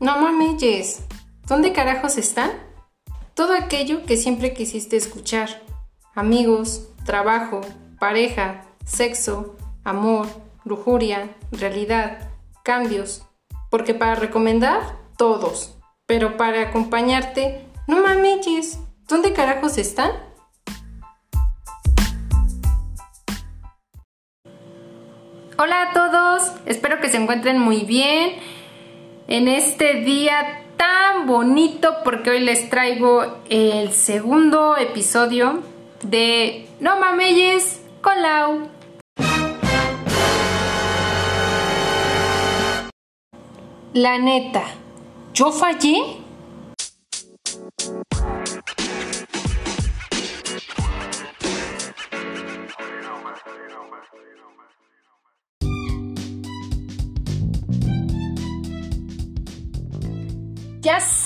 No mames, ¿dónde carajos están? Todo aquello que siempre quisiste escuchar. Amigos, trabajo, pareja, sexo, amor, lujuria, realidad, cambios. Porque para recomendar, todos. Pero para acompañarte, no mames, ¿dónde carajos están? Hola a todos, espero que se encuentren muy bien en este día tan bonito porque hoy les traigo el segundo episodio de No Mameyes con Lau. La neta, ¿yo fallé?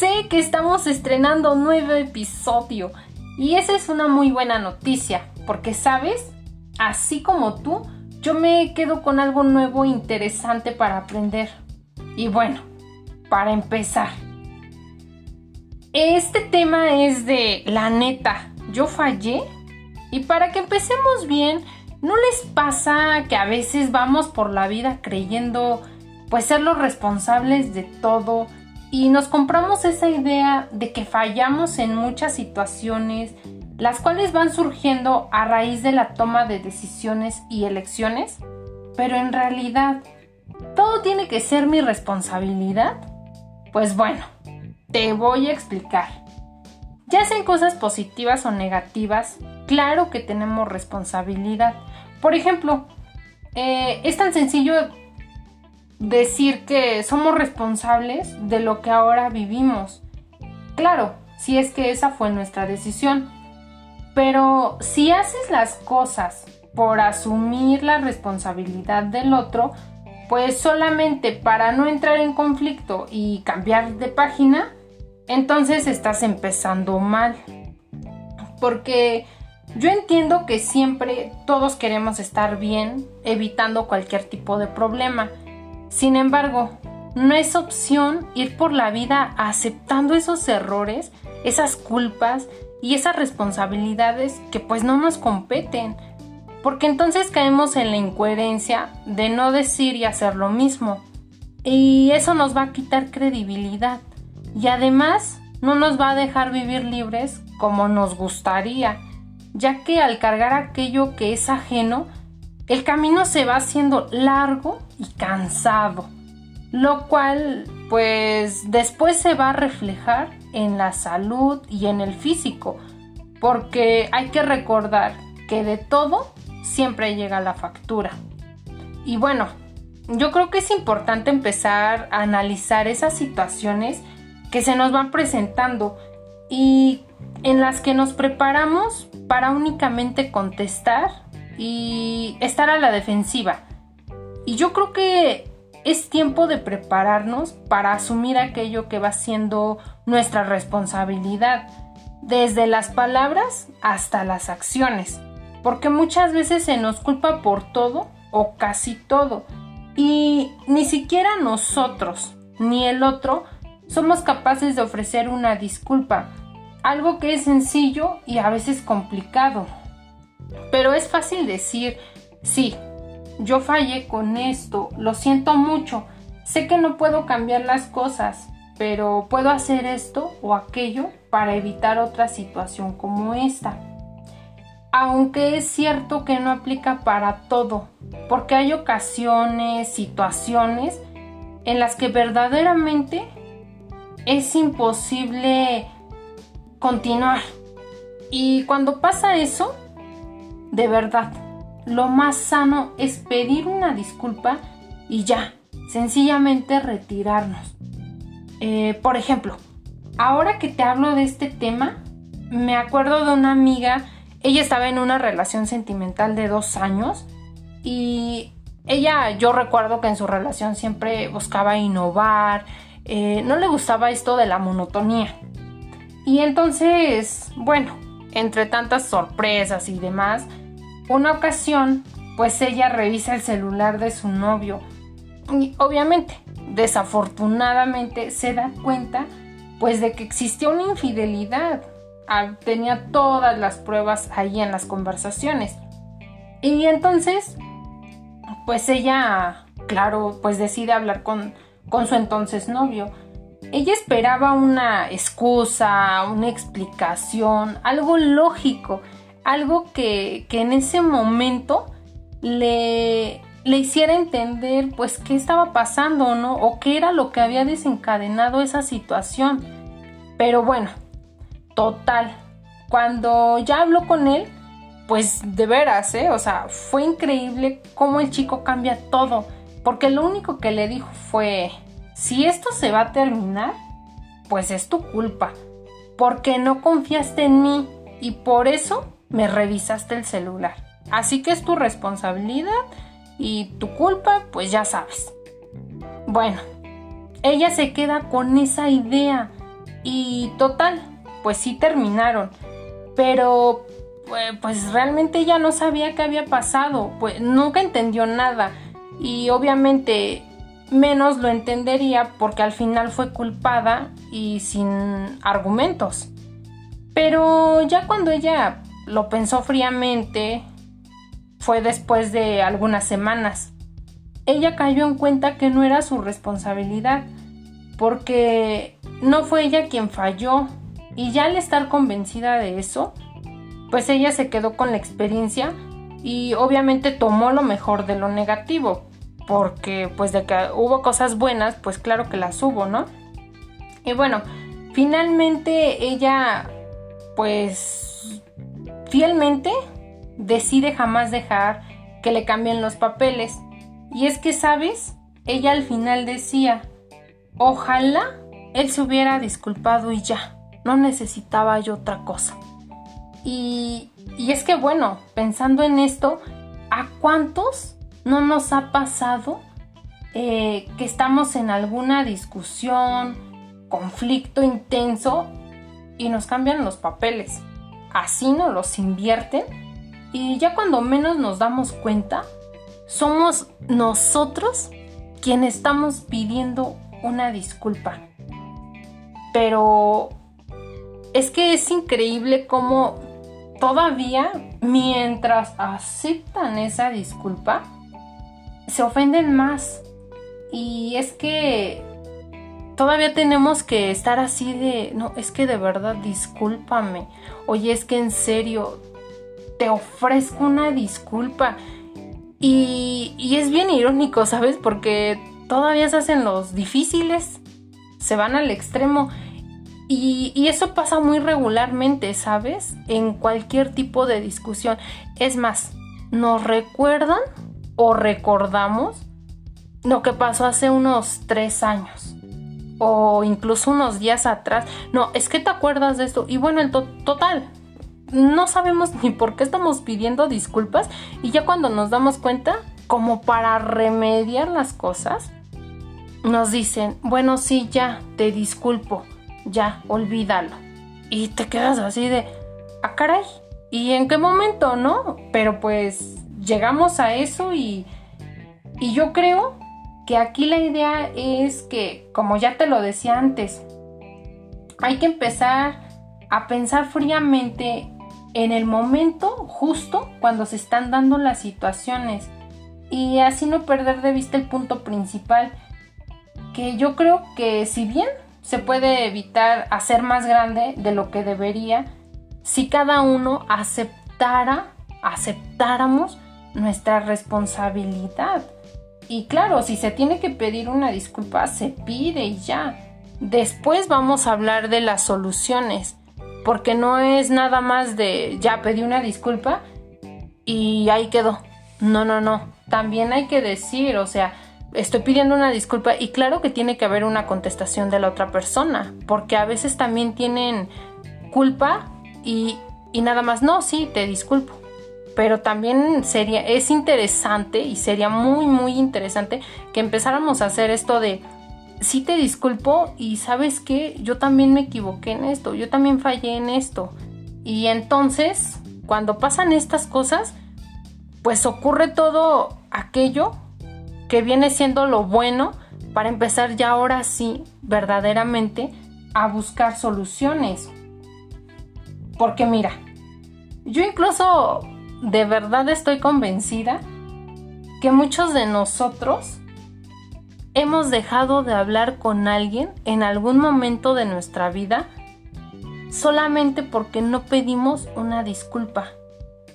Sé que estamos estrenando un nuevo episodio y esa es una muy buena noticia, porque sabes, así como tú, yo me quedo con algo nuevo e interesante para aprender. Y bueno, para empezar, este tema es de la neta, yo fallé. Y para que empecemos bien, ¿no les pasa que a veces vamos por la vida creyendo pues ser los responsables de todo? Y nos compramos esa idea de que fallamos en muchas situaciones, las cuales van surgiendo a raíz de la toma de decisiones y elecciones, pero en realidad, ¿todo tiene que ser mi responsabilidad? Pues bueno, te voy a explicar. Ya sean cosas positivas o negativas, claro que tenemos responsabilidad. Por ejemplo, eh, es tan sencillo decir que somos responsables de lo que ahora vivimos. Claro, si es que esa fue nuestra decisión. Pero si haces las cosas por asumir la responsabilidad del otro, pues solamente para no entrar en conflicto y cambiar de página, entonces estás empezando mal. Porque yo entiendo que siempre todos queremos estar bien, evitando cualquier tipo de problema. Sin embargo, no es opción ir por la vida aceptando esos errores, esas culpas y esas responsabilidades que pues no nos competen, porque entonces caemos en la incoherencia de no decir y hacer lo mismo, y eso nos va a quitar credibilidad, y además no nos va a dejar vivir libres como nos gustaría, ya que al cargar aquello que es ajeno, el camino se va haciendo largo y cansado, lo cual pues después se va a reflejar en la salud y en el físico, porque hay que recordar que de todo siempre llega la factura. Y bueno, yo creo que es importante empezar a analizar esas situaciones que se nos van presentando y en las que nos preparamos para únicamente contestar y estar a la defensiva. Y yo creo que es tiempo de prepararnos para asumir aquello que va siendo nuestra responsabilidad, desde las palabras hasta las acciones, porque muchas veces se nos culpa por todo o casi todo, y ni siquiera nosotros ni el otro somos capaces de ofrecer una disculpa, algo que es sencillo y a veces complicado. Pero es fácil decir, sí, yo fallé con esto, lo siento mucho, sé que no puedo cambiar las cosas, pero puedo hacer esto o aquello para evitar otra situación como esta. Aunque es cierto que no aplica para todo, porque hay ocasiones, situaciones en las que verdaderamente es imposible continuar. Y cuando pasa eso, de verdad, lo más sano es pedir una disculpa y ya, sencillamente retirarnos. Eh, por ejemplo, ahora que te hablo de este tema, me acuerdo de una amiga, ella estaba en una relación sentimental de dos años y ella, yo recuerdo que en su relación siempre buscaba innovar, eh, no le gustaba esto de la monotonía. Y entonces, bueno, entre tantas sorpresas y demás, una ocasión, pues ella revisa el celular de su novio Y obviamente, desafortunadamente se da cuenta pues de que existía una infidelidad. Ah, tenía todas las pruebas ahí en las conversaciones. Y entonces, pues ella, claro, pues decide hablar con, con su entonces novio. Ella esperaba una excusa, una explicación, algo lógico, algo que, que en ese momento le, le hiciera entender pues qué estaba pasando, ¿no? O qué era lo que había desencadenado esa situación. Pero bueno, total, cuando ya habló con él, pues de veras, ¿eh? O sea, fue increíble cómo el chico cambia todo. Porque lo único que le dijo fue, si esto se va a terminar, pues es tu culpa. Porque no confiaste en mí y por eso me revisaste el celular. Así que es tu responsabilidad y tu culpa, pues ya sabes. Bueno, ella se queda con esa idea y total, pues sí terminaron. Pero pues realmente ella no sabía qué había pasado, pues nunca entendió nada y obviamente menos lo entendería porque al final fue culpada y sin argumentos. Pero ya cuando ella lo pensó fríamente, fue después de algunas semanas. Ella cayó en cuenta que no era su responsabilidad, porque no fue ella quien falló, y ya al estar convencida de eso, pues ella se quedó con la experiencia y obviamente tomó lo mejor de lo negativo, porque pues de que hubo cosas buenas, pues claro que las hubo, ¿no? Y bueno, finalmente ella pues fielmente decide jamás dejar que le cambien los papeles. Y es que, ¿sabes? Ella al final decía, ojalá él se hubiera disculpado y ya, no necesitaba yo otra cosa. Y, y es que, bueno, pensando en esto, ¿a cuántos no nos ha pasado eh, que estamos en alguna discusión, conflicto intenso y nos cambian los papeles? Así nos los invierten y ya cuando menos nos damos cuenta, somos nosotros quienes estamos pidiendo una disculpa. Pero es que es increíble cómo todavía mientras aceptan esa disculpa, se ofenden más. Y es que todavía tenemos que estar así de, no, es que de verdad discúlpame. Oye, es que en serio, te ofrezco una disculpa. Y, es bien irónico, ¿sabes? Porque todavía se hacen los difíciles, se van al extremo. Y, y, eso pasa muy regularmente, ¿sabes? En cualquier tipo de discusión. Es más, nos recuerdan o recordamos lo que pasó hace unos tres años. O incluso unos días atrás. No, es que te acuerdas de esto. Y bueno, el total, no sabemos ni por qué estamos pidiendo disculpas y ya cuando nos damos cuenta, como para remediar las cosas, nos dicen, bueno, sí, ya, te disculpo, ya, olvídalo. Y te quedas así de, ah, caray, ¿y en qué momento, no? Pero pues llegamos a eso y, y yo creo que aquí la idea es que, como ya te lo decía antes, hay que empezar a pensar fríamente en el momento justo cuando se están dando las situaciones y así no perder de vista el punto principal que yo creo que si bien se puede evitar hacer más grande de lo que debería si cada uno aceptara aceptáramos nuestra responsabilidad y claro si se tiene que pedir una disculpa se pide y ya después vamos a hablar de las soluciones porque no es nada más de ya pedí una disculpa y ahí quedó. No, no, no. También hay que decir, o sea, estoy pidiendo una disculpa y claro que tiene que haber una contestación de la otra persona, porque a veces también tienen culpa y, y nada más, no, sí, te disculpo. Pero también sería, es interesante y sería muy, muy interesante que empezáramos a hacer esto de, sí te disculpo y sabes que yo también me equivoqué en esto, yo también fallé en esto. Y entonces, cuando pasan estas cosas, pues ocurre todo aquello que viene siendo lo bueno para empezar ya ahora sí verdaderamente a buscar soluciones. Porque mira, yo incluso de verdad estoy convencida que muchos de nosotros hemos dejado de hablar con alguien en algún momento de nuestra vida solamente porque no pedimos una disculpa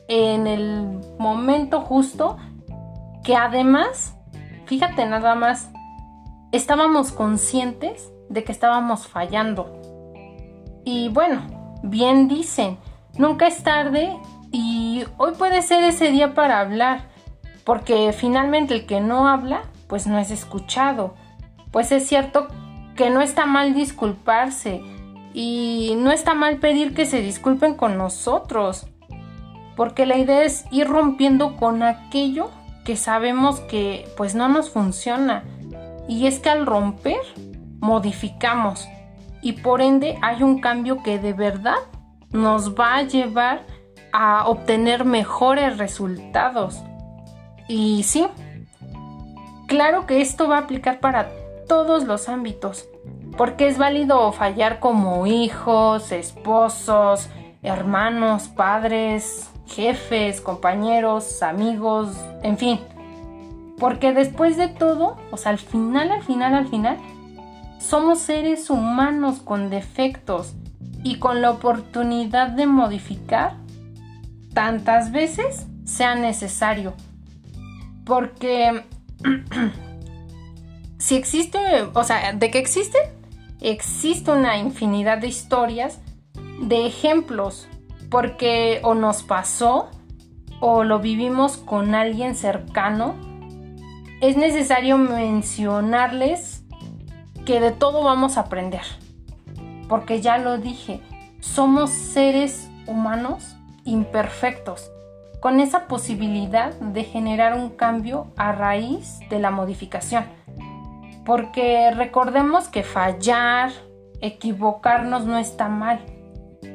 en el momento justo que además, fíjate nada más, estábamos conscientes de que estábamos fallando. Y bueno, bien dicen, nunca es tarde hoy puede ser ese día para hablar, porque finalmente el que no habla, pues no es escuchado. Pues es cierto que no está mal disculparse y no está mal pedir que se disculpen con nosotros, porque la idea es ir rompiendo con aquello que sabemos que pues no nos funciona. Y es que al romper, modificamos y por ende hay un cambio que de verdad nos va a llevar a obtener mejores resultados. Y sí, claro que esto va a aplicar para todos los ámbitos, porque es válido fallar como hijos, esposos, hermanos, padres, jefes, compañeros, amigos, en fin. Porque después de todo, o sea, al final, al final, al final, somos seres humanos con defectos y con la oportunidad de modificar tantas veces sea necesario. Porque si existe, o sea, de que existe, existe una infinidad de historias, de ejemplos porque o nos pasó o lo vivimos con alguien cercano, es necesario mencionarles que de todo vamos a aprender. Porque ya lo dije, somos seres humanos imperfectos, con esa posibilidad de generar un cambio a raíz de la modificación. Porque recordemos que fallar, equivocarnos no está mal.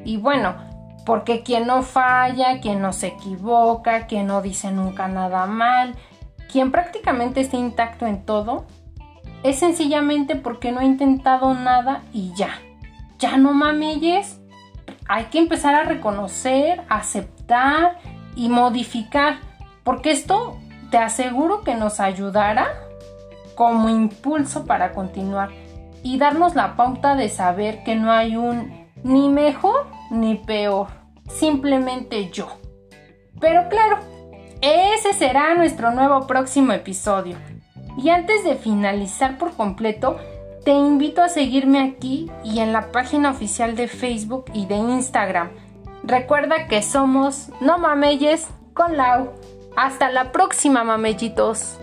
Y bueno, porque quien no falla, quien no se equivoca, quien no dice nunca nada mal, quien prácticamente está intacto en todo, es sencillamente porque no ha intentado nada y ya. Ya no mamelles. Hay que empezar a reconocer, aceptar y modificar. Porque esto te aseguro que nos ayudará como impulso para continuar y darnos la pauta de saber que no hay un ni mejor ni peor, simplemente yo. Pero claro, ese será nuestro nuevo próximo episodio. Y antes de finalizar por completo, te invito a seguirme aquí y en la página oficial de Facebook y de Instagram. Recuerda que somos No Mameyes con Lau. Hasta la próxima, mamellitos.